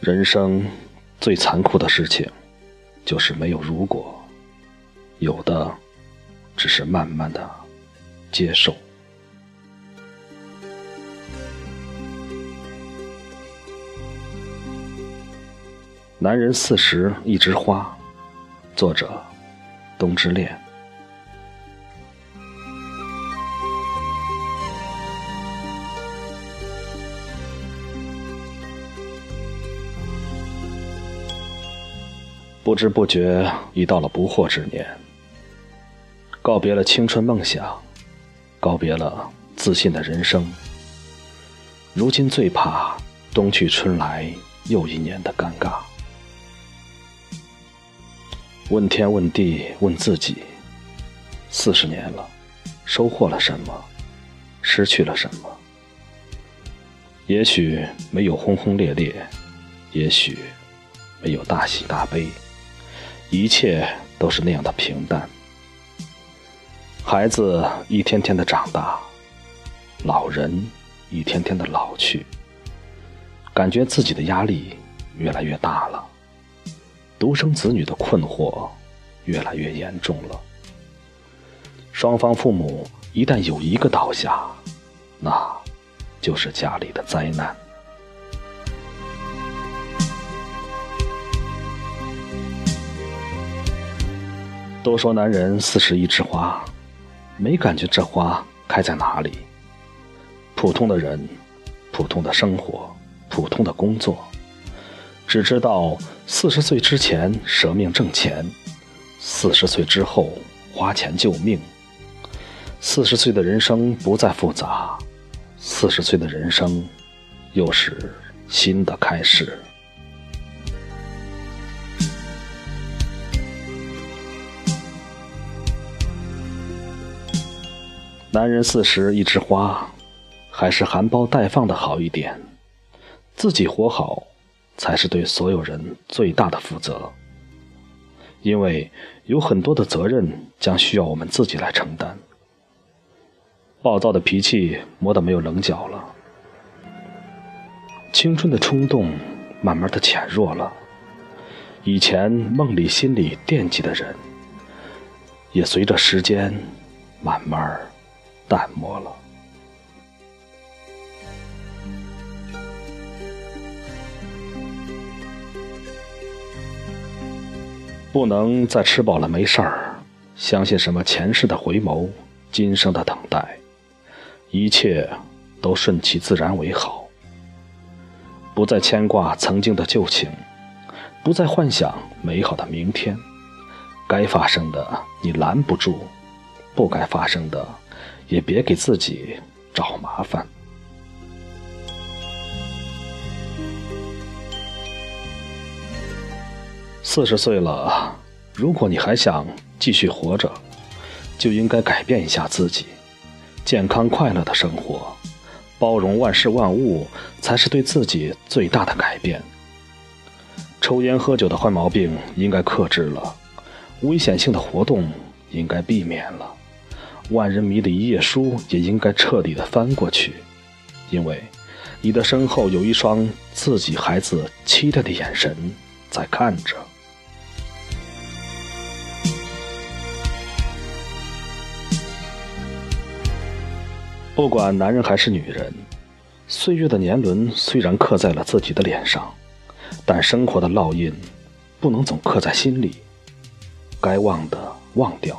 人生最残酷的事情，就是没有如果，有的只是慢慢的接受。男人四十一枝花，作者：冬之恋。不知不觉已到了不惑之年，告别了青春梦想，告别了自信的人生。如今最怕冬去春来又一年的尴尬。问天问地问自己，四十年了，收获了什么，失去了什么？也许没有轰轰烈烈，也许没有大喜大悲。一切都是那样的平淡。孩子一天天的长大，老人一天天的老去，感觉自己的压力越来越大了，独生子女的困惑越来越严重了。双方父母一旦有一个倒下，那就是家里的灾难。都说男人四十一枝花，没感觉这花开在哪里。普通的人，普通的生活，普通的工作，只知道四十岁之前舍命挣钱，四十岁之后花钱救命。四十岁的人生不再复杂，四十岁的人生又是新的开始。男人四十一枝花，还是含苞待放的好一点。自己活好，才是对所有人最大的负责。因为有很多的责任将需要我们自己来承担。暴躁的脾气磨得没有棱角了，青春的冲动慢慢的减弱了。以前梦里心里惦记的人，也随着时间慢慢淡漠了，不能再吃饱了没事儿，相信什么前世的回眸，今生的等待，一切都顺其自然为好。不再牵挂曾经的旧情，不再幻想美好的明天。该发生的你拦不住，不该发生的。也别给自己找麻烦。四十岁了，如果你还想继续活着，就应该改变一下自己，健康快乐的生活，包容万事万物，才是对自己最大的改变。抽烟喝酒的坏毛病应该克制了，危险性的活动应该避免了。万人迷的一页书也应该彻底的翻过去，因为你的身后有一双自己孩子期待的眼神在看着。不管男人还是女人，岁月的年轮虽然刻在了自己的脸上，但生活的烙印不能总刻在心里，该忘的忘掉。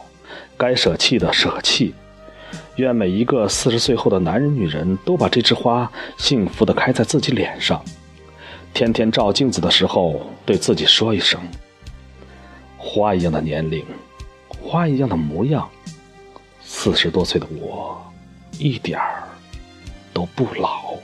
该舍弃的舍弃，愿每一个四十岁后的男人、女人都把这枝花幸福的开在自己脸上，天天照镜子的时候对自己说一声：“花一样的年龄，花一样的模样，四十多岁的我，一点儿都不老。”